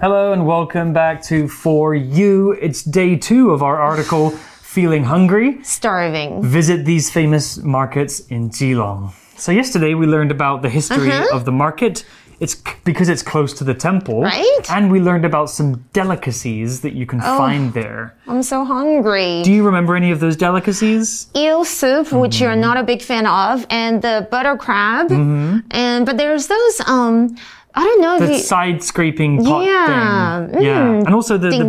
Hello and welcome back to For You. It's day two of our article, Feeling Hungry? Starving. Visit these famous markets in Keelung. So, yesterday we learned about the history of the market. It's because it's close to the temple. Right. And we learned about some delicacies that you can find there. I'm so hungry. Do you remember any of those delicacies? eel soup, which Mm-hmm. you're not a big fan of, and the butter crab. And but there's those um I don't know. The you, side scraping pot yeah, thing. Mm, yeah. And also the, the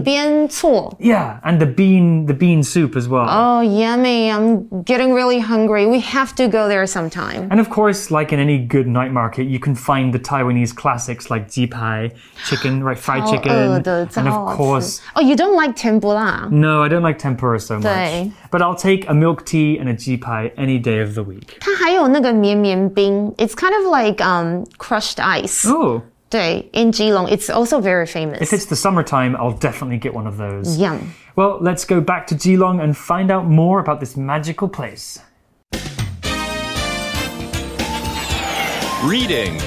Yeah, and the bean the bean soup as well. Oh yummy. I'm getting really hungry. We have to go there sometime. And of course, like in any good night market, you can find the Taiwanese classics like ji pai, chicken, right, fried oh, chicken. Oh, and of course. Oh, you don't like tempura. No, I don't like tempura so much but I'll take a milk tea and a ji pai any day of the week. 它还有那个绵绵冰，it's kind of like um crushed ice. Oh. in Keelung, it's also very famous. If it's the summertime, I'll definitely get one of those. Yum. Well, let's go back to Keelung and find out more about this magical place. Reading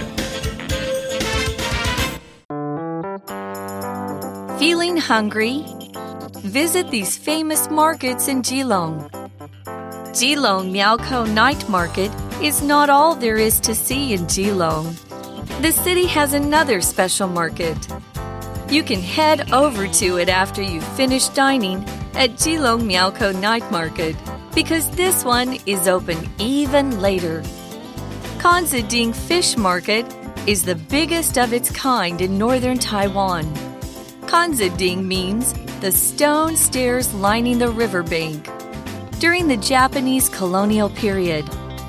Feeling hungry? Visit these famous markets in Keelung. Keelung Miaokou Night Market is not all there is to see in Keelung. The city has another special market. You can head over to it after you've finished dining at Keelung Miaokou Night Market because this one is open even later. Kanziding Fish Market is the biggest of its kind in northern Taiwan. Kanziding means the stone stairs lining the riverbank. During the Japanese colonial period,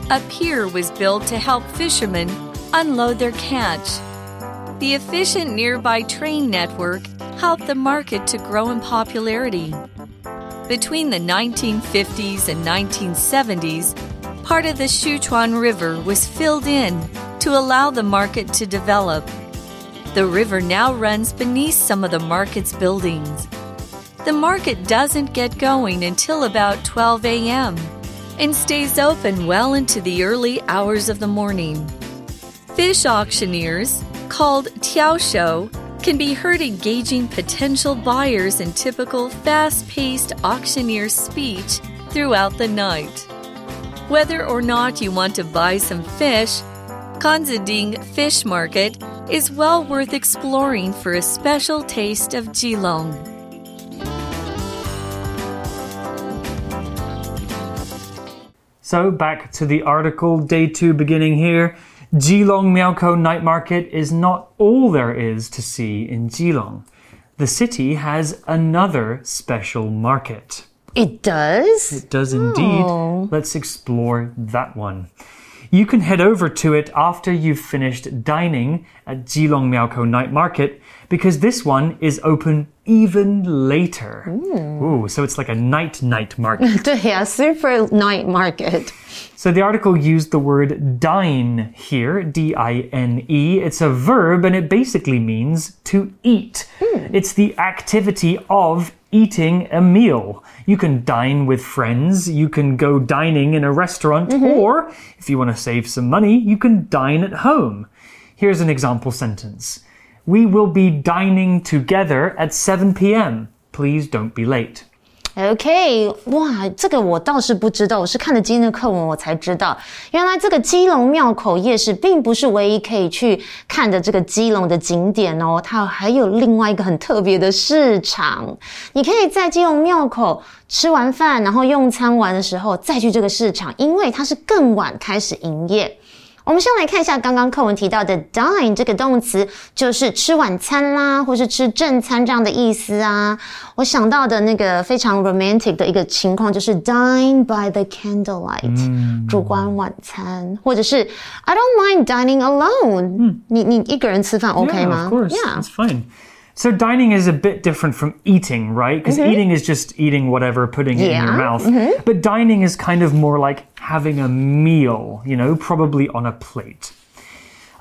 a pier was built to help fishermen unload their catch. The efficient nearby train network helped the market to grow in popularity. Between the 1950s and 1970s, part of the Xuchuan River was filled in to allow the market to develop. The river now runs beneath some of the market's buildings. The market doesn't get going until about 12 a.m. and stays open well into the early hours of the morning. Fish auctioneers, called tiaoshou, can be heard engaging potential buyers in typical fast paced auctioneer speech throughout the night. Whether or not you want to buy some fish, Kanziding Fish Market is well worth exploring for a special taste of Keelung. So back to the article, day two beginning here. Keelung Miaokou Night Market is not all there is to see in Keelung. The city has another special market. It does? It does indeed. Oh. Let's explore that one. You can head over to it after you've finished dining at Keelung Miaokou Night Market because this one is open even later. Ooh, so it's like a night night market. yeah, super night market. So the article used the word dine here, D I N E. It's a verb and it basically means to eat. Hmm. It's the activity of eating a meal. You can dine with friends, you can go dining in a restaurant, mm-hmm. or if you want to save some money, you can dine at home. Here's an example sentence We will be dining together at 7 p.m. Please don't be late. OK，哇，这个我倒是不知道，我是看了今天的课文我才知道，原来这个基隆庙口夜市并不是唯一可以去看的这个基隆的景点哦，它还有另外一个很特别的市场，你可以在基隆庙口吃完饭，然后用餐完的时候再去这个市场，因为它是更晚开始营业。我们先来看一下刚刚课文提到的 dine 这个动词，就是吃晚餐啦，或是吃正餐这样的意思啊。我想到的那个非常 romantic 的一个情况就是 dine by the candlelight，、嗯烛光晚餐，或者是 I don't mind dining alone，、嗯你你一个人吃饭 OK 吗 Yeah, of course. Yeah. It's fine. So dining is a bit different from eating, right? Because mm-hmm. eating is just eating whatever, putting it in your. Mouth. Mm-hmm. But dining is kind of more like having a meal, you know, probably on a plate.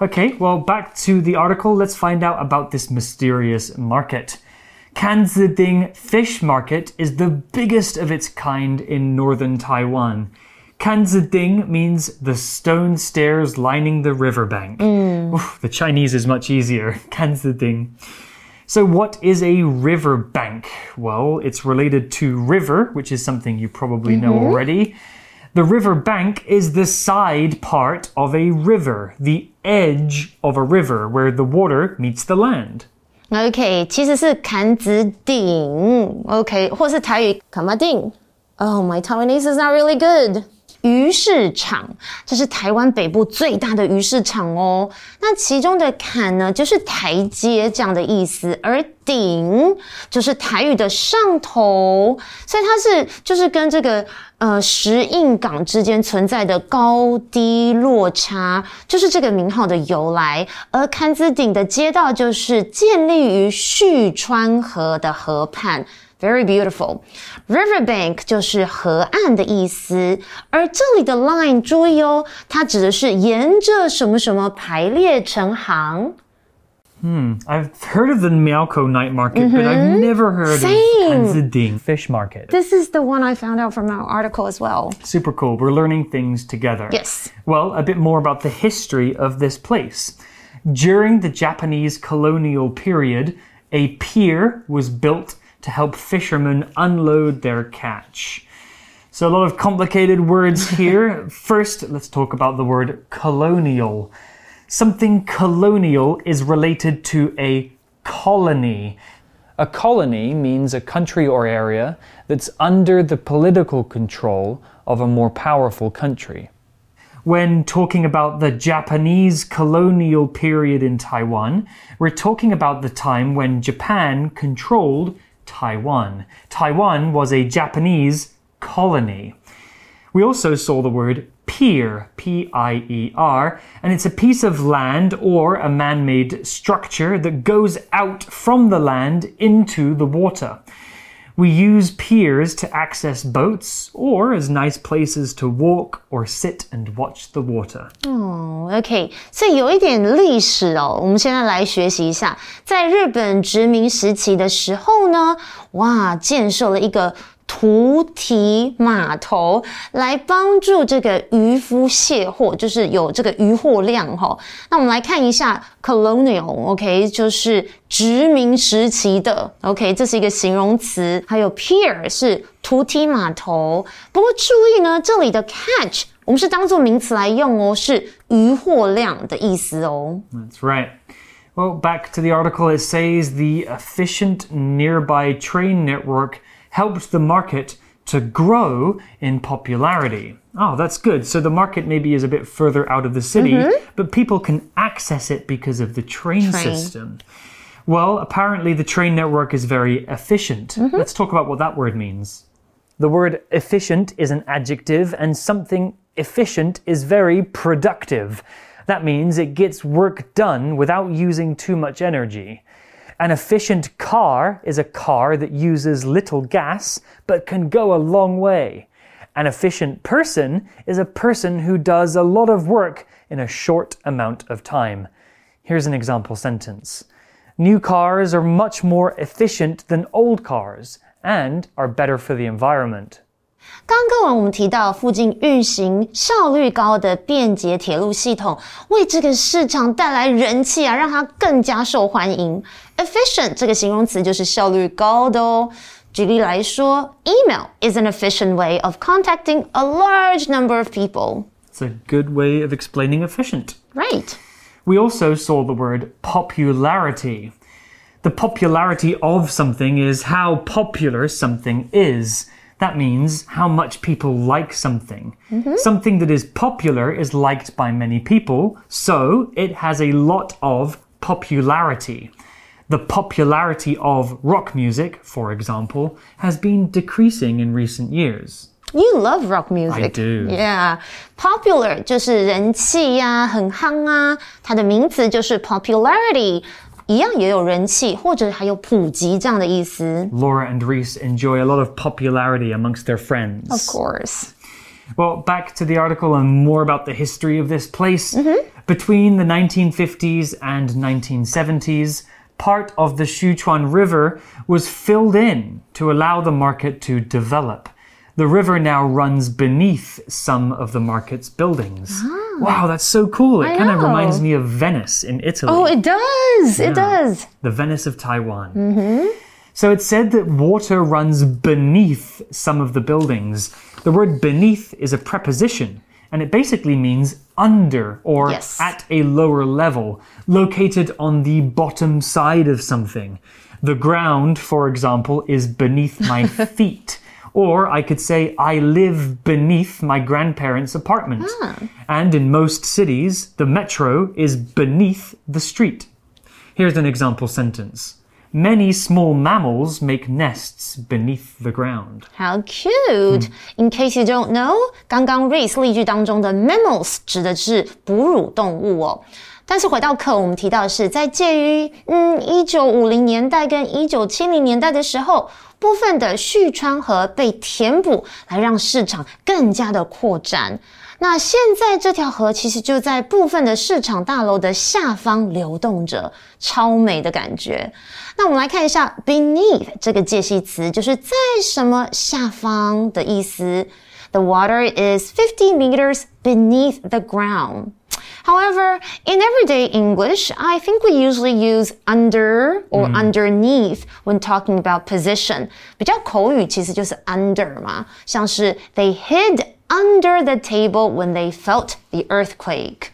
Okay, well, back to the article. Let's find out about this mysterious market. Kanziding Fish Market is the biggest of its kind in northern Taiwan. Kanziding means the stone stairs lining the riverbank. Mm. Oof, the Chinese is much easier. Kanziding. So, what is a river bank? Well, it's related to river, which is something you probably know already. The river bank is the side part of a river, the edge of a river where the water meets the land. OK，其实是坎子顶，OK，或是台语坎马顶。Oh, my Taiwanese is not really good. 鱼市场，这是台湾北部最大的鱼市场哦。那其中的坎呢，就是台阶这样的意思，而顶就是台语的上头，所以它是就是跟这个呃石印港之间存在的高低落差，就是这个名号的由来。而坎子顶的街道就是建立于旭川河的河畔。Very beautiful. Riverbank 就是河岸的意思，而这里的 line 注意哦，它指的是沿着什么什么排列成行。Hmm, I've heard of the Miaokou night market, mm -hmm. but I've mm-hmm. never heard Same. of the fish market. This is the one I found out from our article as well. Super cool. We're learning things together. Yes. Well, a bit more about the history of this place. During the Japanese colonial period, a pier was built to help fishermen unload their catch. So, a lot of complicated words here. First, let's talk about the word colonial. Something colonial is related to a colony. A colony means a country or area that's under the political control of a more powerful country. When talking about the Japanese colonial period in Taiwan, we're talking about the time when Japan controlled Taiwan. Taiwan was a Japanese colony. We also saw the word pier, P I E R, and it's a piece of land or a man made structure that goes out from the land into the water. We use piers to access boats or as nice places to walk or sit and watch the water. OK，所以有一点历史哦。我们现在来学习一下，在日本殖民时期的时候呢，哇，建设了一个 图提码头，来帮助这个渔夫卸货，就是有这个渔货量哈、那我们来看一下 colonial，OK，、就是殖民时期的，OK，这是一个形容词。还有 pier 是图提码头，不过注意呢，这里的 catch。我们是当做名词来用哦，是渔货量的意思哦。That's right. Well, back to the article, it says the efficient nearby train network helped the market to grow in popularity. Oh, that's good. So the market maybe is a bit further out of the city, mm-hmm. but people can access it because of the train, Train. system. Well, apparently the train network is very efficient. Mm-hmm. Let's talk about what that word means. The word efficient is an adjective, and something efficient is very productive. That means it gets work done without using too much energy. An efficient car is a car that uses little gas but can go a long way. An efficient person is a person who does a lot of work in a short amount of time. Here's an example sentence New cars are much more efficient than old cars and are better for the environment. 刚刚课文我们提到，附近运行效率高的便捷铁路系统，为这个市场带来人气啊，让它更加受欢迎。Efficient 这个形容词就是效率高的哦。举例来说，email is an efficient way of contacting a large number of people. It's a good way of explaining efficient. Right. We also saw the word popularity. The popularity of something is how popular something is. That means how much people like something. Something that is popular is liked by many people, so it has a lot of popularity. The popularity of rock music, for example, has been decreasing in recent years. You love rock music. I do. Yeah. Popular 就是人气呀、很夯啊。它的名词就是 popularity， 一样也有人气或者还有普及这样的意思。Laura and Reese enjoy a lot of popularity amongst their friends. Of course. Well, back to the article and more about the history of this place. Mm -hmm. Between the 1950s and 1970s, part of the Xuchuan River was filled in to allow the market to develop. The river now runs beneath some of the market's buildings. Wow, that's so cool. It Ah. Kind of reminds me of Venice in Italy. Oh, it does. It does. the Venice of Taiwan. So it said that water runs beneath some of the buildings. The word beneath is a preposition, and it basically means under or Yes. at a lower level, located on the bottom side of something. The ground, for example, is beneath my feet. Or I could say, I live beneath my grandparents' apartment. And in most cities, the metro is beneath the street. Here's an example sentence. Many small mammals make nests beneath the ground. How cute! In case you don't know，刚刚 race 例句当中的 mammals 指的是哺乳动物哦。 但是回到课，我们提到的是在介于嗯一九五零年代跟一九七零年代的时候，部分的旭川河被填补，来让市场更加的扩展。那现在这条河其实就在部分的市场大楼的下方流动着，超美的感觉。那我们来看一下 beneath 这个介系词，就是在什么下方的意思。The water is fifty meters beneath the ground. However, in everyday English, I think we usually use under or underneath when talking about position. 比较口语其实就是 under 嘛，像是 they hid under the table when they felt the earthquake.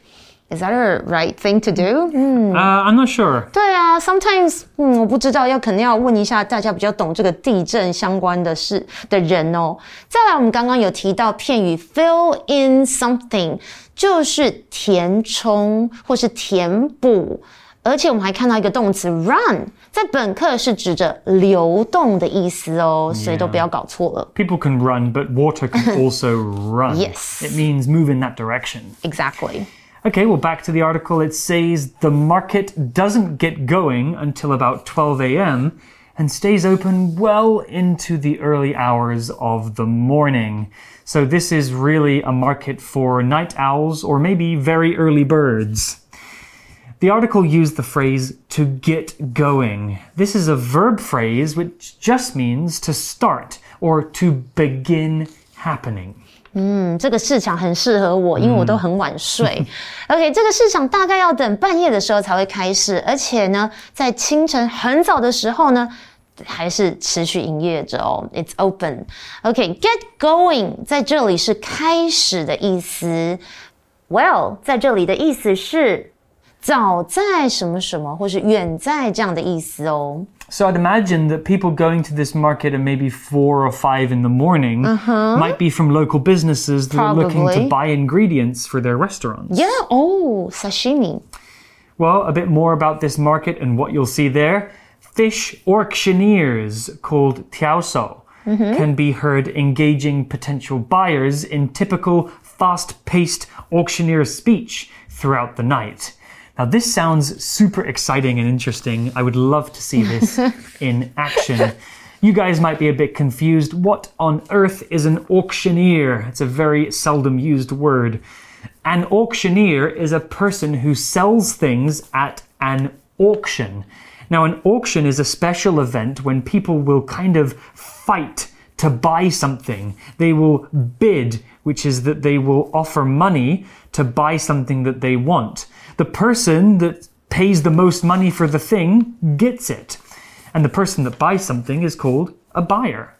Is that a right thing to do? Uh, I'm not sure. 对啊，sometimes，嗯，我不知道，要肯定要问一下大家比较懂这个地震相关的事的人哦。再来，我们刚刚有提到片语 fill in something，就是填充或是填补。而且我们还看到一个动词 run，在本课是指着流动的意思哦，所以都不要搞错了。 People can run, but water can also run. Yes. It means move in that direction. Exactly. Okay, well, back to the article. It says the market doesn't get going until about 12 a.m. and stays open well into the early hours of the morning. So, this is really a market for night owls or maybe very early birds. The article used the phrase to get going. This is a verb phrase which just means to start or to begin happening. 嗯，这个市场很适合我，因为我都很晚睡。OK，这个市场大概要等半夜的时候才会开始，而且呢，在清晨很早的时候呢，还是持续营业着哦。It's open. OK，get、going 在这里是开始的意思。Well，在这里的意思是早在什么什么，或是远在这样的意思哦。So I'd imagine that people going to this market at maybe four or five in the morning uh -huh. might be from local businesses that Probably. are looking to buy ingredients for their restaurants. Yeah. Oh, sashimi. Well, a bit more about this market and what you'll see there. Fish auctioneers called tiaoshou mm -hmm. can be heard engaging potential buyers in typical fast-paced auctioneer speech throughout the night. Now, this sounds super exciting and interesting. I would love to see this in action. You guys might be a bit confused. What on earth is an auctioneer? It's a very seldom used word. An auctioneer is a person who sells things at an auction. Now, an auction is a special event when people will kind of fight to buy something. They will bid, which is that they will offer money to buy something that they want. The person that pays the most money for the thing gets it. And the person that buys something is called a buyer.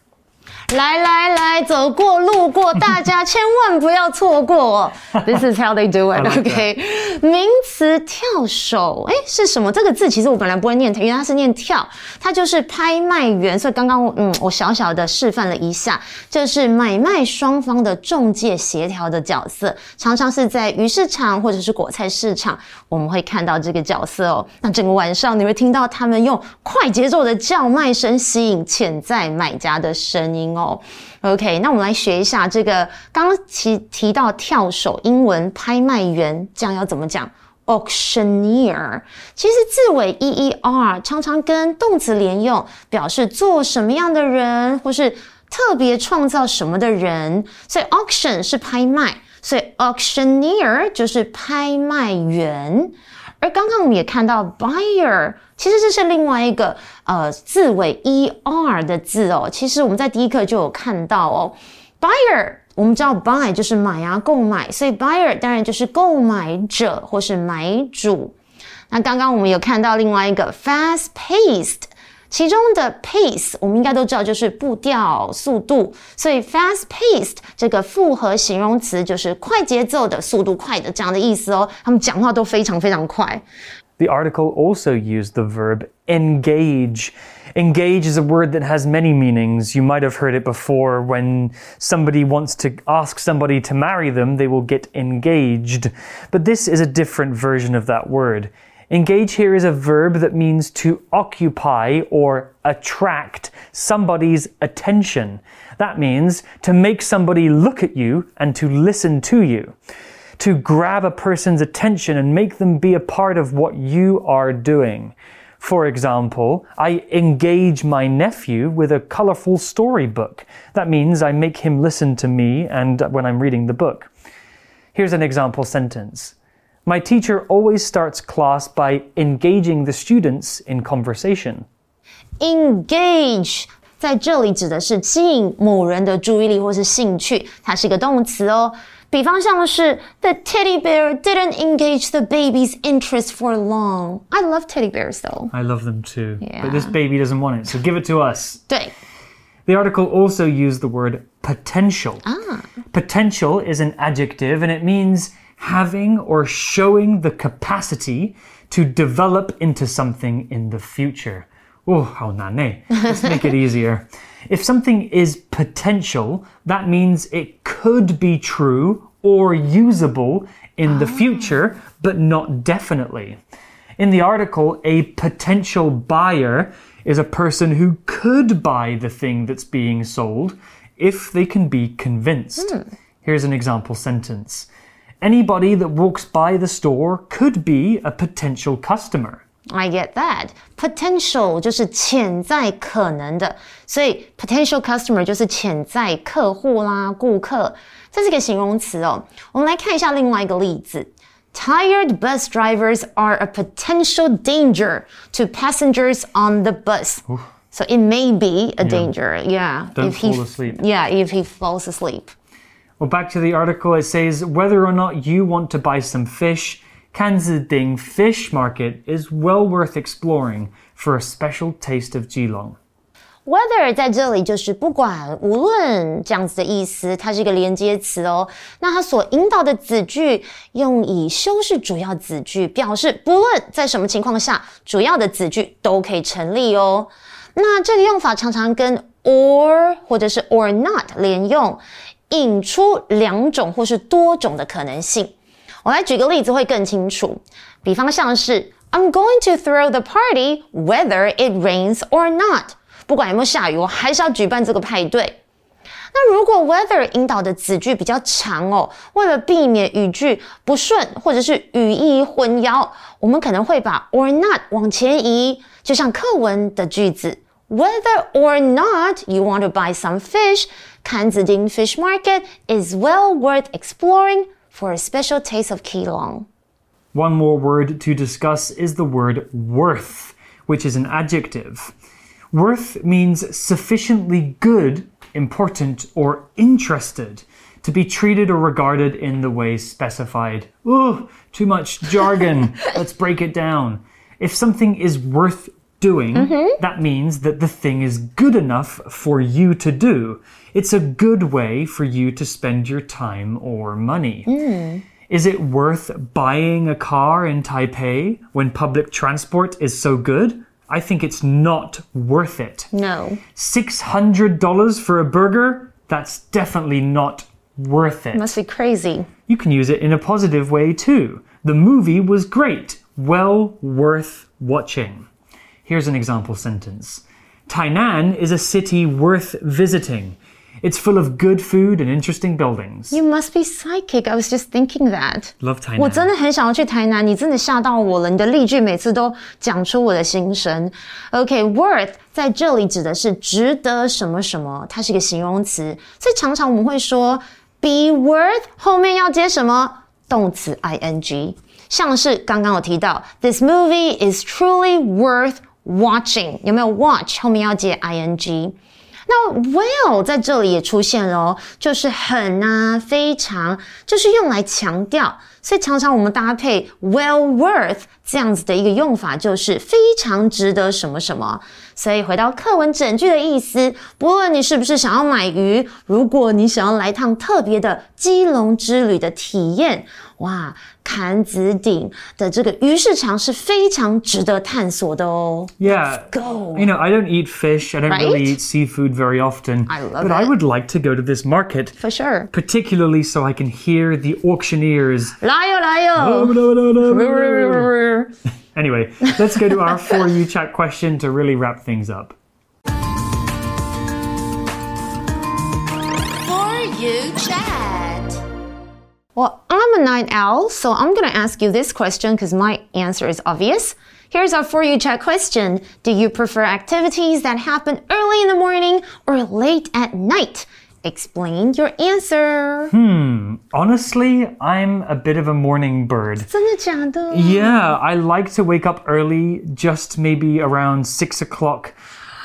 来来来，走过路过，大家千万不要错过。This is how they do it. OK，名词跳手，哎，是什么？这个字其实我本来不会念，原来它是念跳，它就是拍卖员。所以刚刚嗯，我小小的示范了一下，就是买卖双方的中介协调的角色，常常是在鱼市场或者是果菜市场，我们会看到这个角色哦。那整个晚上你会听到他们用快节奏的叫卖声吸引潜在买家的声音哦。OK，那我们来学一下这个刚刚提提到跳手，英文拍卖员，这样要怎么讲？auctioneer，其实字尾 e e r 常常跟动词连用，表示做什么样的人，或是特别创造什么的人。所以 auction 是拍卖，所以 auctioneer 就是拍卖员。而刚刚我们也看到 buyer，其实这是另外一个呃字尾 e r 的字哦。其实我们在第一课就有看到哦。buyer，我们知道 buy 就是买啊，购买，所以 buyer 当然就是购买者或是买主。那刚刚我们有看到另外一个 fast paced。其中的 pace 我们应该都知道就是步调、速度，所以 fast paced 这个复合形容词就是快节奏的、速度快的这样的意思哦。他们讲话都非常非常快。The article also used the verb engage. Engage is a word that has many meanings. You might have heard it before. When somebody wants to ask somebody to marry them, they will get engaged. But this is a different version of that word. Engage here is a verb that means to occupy or attract somebody's attention. That means to make somebody look at you and to listen to you. To grab a person's attention and make them be a part of what you are doing. For example, I engage my nephew with a colorful storybook. That means I make him listen to me and when I'm reading the book. Here's an example sentence. My teacher always starts class by engaging the students in conversation. Engage 在这里指的是吸引某人的注意力或是兴趣，它是一个动词哦。比方像是 The teddy bear didn't engage the baby's interest for long. I love teddy bears though. I love them too. Yeah. But this baby doesn't want it, so give it to us. 对 The article also used the word potential. Ah. Potential is an adjective and it means having or showing the capacity to develop into something in the future. Oh, how nane. Let's make it easier. If something is potential, that means it could be true or usable in the ah. future, but not definitely. In the article, a potential buyer is a person who could buy the thing that's being sold if they can be convinced. Hmm. Here's an example sentence Anybody that walks by the store could be a potential customer. I get that. Potential 就是潜在可能的，所以 potential customer 就是潜在客户啦、顾客，这是一个形容词哦。我们来看一下另外一个例子。Tired bus drivers are a potential danger to passengers on the bus. So it may be a danger, yeah. Don't if he, fall asleep. Yeah, if he falls asleep. Well, back to the article, it says whether or not you want to buy some fish, Kansas Fish Market is well worth exploring for a special taste of Keelung. Whether 在这里就是不管、无论这样子的意思，它是一个连接词哦。那它所引导的子句用以修饰主要子句，表示不论在什么情况下，主要的子句都可以成立哦。那这个用法常常跟 or 或者是 or not 连用，引出两种或是多种的可能性。我来举个例子会更清楚，比方像是 I'm going to throw the party whether it rains or not。不管有没有下雨，我还是要举办这个派对。那如果 whether 引导的子句比较长哦，为了避免语句不顺或者是语义混淆，我们可能会把 or not 往前移，就像课文的句子。Whether or not you want to buy some fish, Kanziding Fish Market is well worth exploring for a special taste of Keelung. One more word to discuss is the word worth, which is an adjective. Worth means sufficiently good, important, or interested to be treated or regarded in the way specified. Ooh, too much jargon. Let's break it down. If something is worth doing, mm-hmm. that means that the thing is good enough for you to do. It's a good way for you to spend your time or money. Hmm. Is it worth buying a car in Taipei when public transport is so good? I think it's not worth it. No, $600 for a burger? That's definitely not worth it. must be crazy. You can use it in a positive way too. The movie was great. Well worth watching. Here's an example sentence Tainan is a city worth visiting. It's full of good food and interesting buildings. You must be psychic. I was just thinking that. Love Tainan. 我真的很想要去台南，你真的吓到我了。你的例句每次都讲出我的心声。OK，worth、在这里指的是值得什么什么，它是一个形容词，所以常常我们会说 be worth 后面要接什么动词 ing，像是刚刚有提到 this movie is truly worth watching，有没有 watch 后面要接 ing？那 well 在这里也出现了哦，就是很啊，非常，就是用来强调。所以常常我们搭配 well worth 这样子的一个用法，就是非常值得什么什么。所以回到课文整句的意思，不论你是不是想要买鱼，如果你想要来趟特别的基隆之旅的体验，哇，坎子顶的这个鱼市场是非常值得探索的哦。 Yeah. go. You know, I don't eat fish. I don't really Right? eat seafood very often. I love but I it. would like to go to this market, For sure， particularly so I can hear the auctioneers. 来哟来哟。 Anyway, let's go to our For You chat question to really wrap things up. For you chat. A night owl, so I'm gonna ask you this question because my answer is obvious. Here's our For You chat question. Do you prefer activities that happen early in the morning or late at night? Explain your answer. Hmm. Honestly, I'm a bit of a morning bird. Yeah, I like to wake up early, just maybe around six o'clock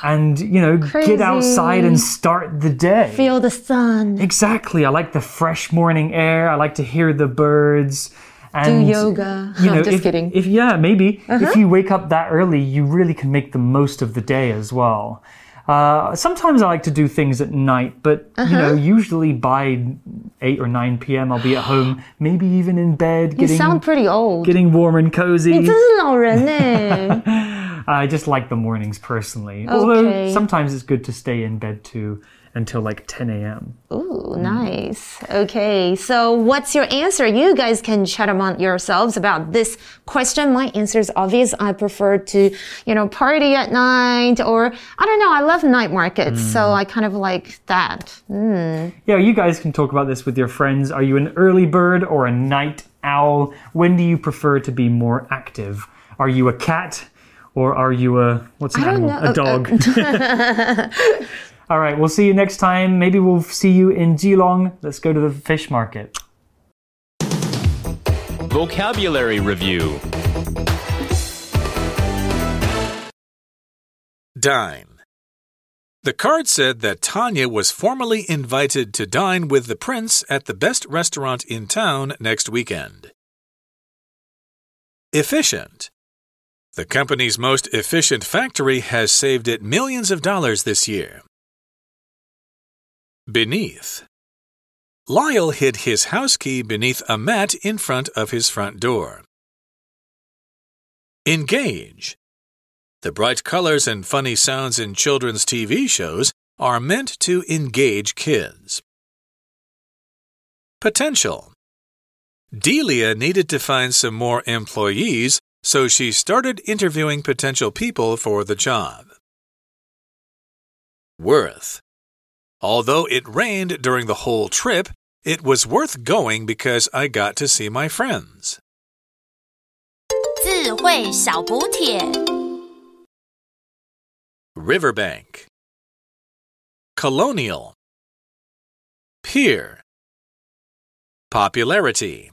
and, you know, Crazy. get outside and start the day. Feel the sun. Exactly. I like the fresh morning air. I like to hear the birds. Do And, yoga. You know, I'm just if, kidding. Uh-huh. If yeah, maybe if you wake up that early, you really can make the most of the day as well. Uh, sometimes I like to do things at night, but you Uh-huh. know, usually by eight or nine p.m., I'll be at home, maybe even in bed, You getting sound pretty old. getting warm and cozy. 你真是老人呢。 I just like the mornings personally. Although sometimes it's good to stay in bed too until like 10 a.m. Ooh, mm. nice. Okay, so what's your answer? You guys can chat among yourselves about this question. My answer is obvious. I prefer to, you know, party at night or I don't know. I love night markets, so mm. I kind of like that. Hmm. Yeah, you guys can talk about this with your friends. Are you an early bird or a night owl? When do you prefer to be more active? Are you a cat or are you a what's an I don't animal? know. A oh, uh, dog. All right, we'll see you next time. Maybe we'll see you in Keelung. Let's go to the fish market. Vocabulary Review Dine. The card said that Tanya was formally invited to dine with the prince at the best restaurant in town next weekend. Efficient. The company's most efficient factory has saved it millions of dollars this year. Beneath. Lyle hid his house key beneath a mat in front of his front door. Engage. The bright colors and funny sounds in children's TV shows are meant to engage kids. Potential. Delia needed to find some more employees, so she started interviewing potential people for the job. Worth. Although it rained during the whole trip, it was worth going because I got to see my friends. 智慧小补帖。 Riverbank. Colonial. Pier. Popularity.